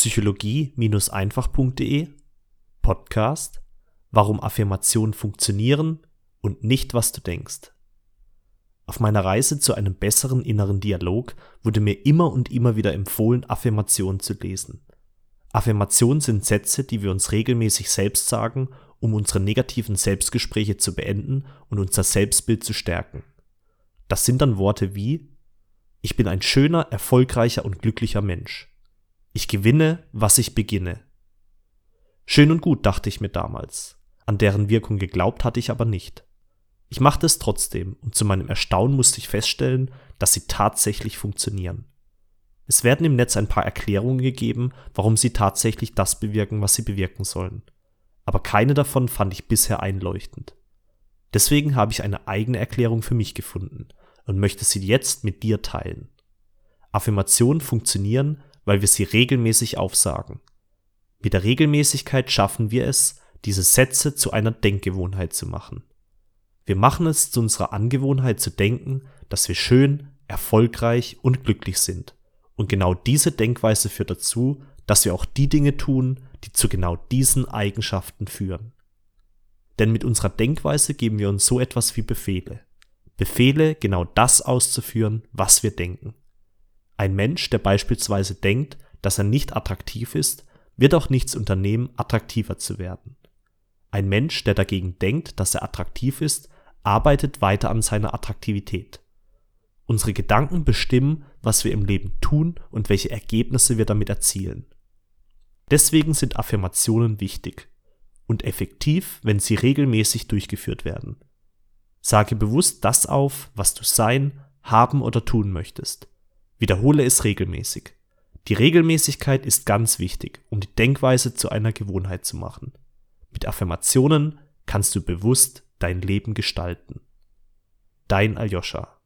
psychologie-einfach.de Podcast Warum Affirmationen funktionieren und nicht was du denkst. Auf meiner Reise zu einem besseren inneren Dialog wurde mir immer und immer wieder empfohlen, Affirmationen zu lesen. Affirmationen sind Sätze, die wir uns regelmäßig selbst sagen, um unsere negativen Selbstgespräche zu beenden und unser Selbstbild zu stärken. Das sind dann Worte wie Ich bin ein schöner, erfolgreicher und glücklicher Mensch. Ich gewinne, was ich beginne. Schön und gut, dachte ich mir damals. An deren Wirkung geglaubt hatte ich aber nicht. Ich machte es trotzdem und zu meinem Erstaunen musste ich feststellen, dass sie tatsächlich funktionieren. Es werden im Netz ein paar Erklärungen gegeben, warum sie tatsächlich das bewirken, was sie bewirken sollen. Aber keine davon fand ich bisher einleuchtend. Deswegen habe ich eine eigene Erklärung für mich gefunden und möchte sie jetzt mit dir teilen. Affirmationen funktionieren, weil wir sie regelmäßig aufsagen. Mit der Regelmäßigkeit schaffen wir es, diese Sätze zu einer Denkgewohnheit zu machen. Wir machen es zu unserer Angewohnheit zu denken, dass wir schön, erfolgreich und glücklich sind. Und genau diese Denkweise führt dazu, dass wir auch die Dinge tun, die zu genau diesen Eigenschaften führen. Denn mit unserer Denkweise geben wir uns so etwas wie Befehle. Befehle, genau das auszuführen, was wir denken. Ein Mensch, der beispielsweise denkt, dass er nicht attraktiv ist, wird auch nichts unternehmen, attraktiver zu werden. Ein Mensch, der dagegen denkt, dass er attraktiv ist, arbeitet weiter an seiner Attraktivität. Unsere Gedanken bestimmen, was wir im Leben tun und welche Ergebnisse wir damit erzielen. Deswegen sind Affirmationen wichtig und effektiv, wenn sie regelmäßig durchgeführt werden. Sage bewusst das auf, was du sein, haben oder tun möchtest. Wiederhole es regelmäßig. Die Regelmäßigkeit ist ganz wichtig, um die Denkweise zu einer Gewohnheit zu machen. Mit Affirmationen kannst du bewusst dein Leben gestalten. Dein Aljoscha.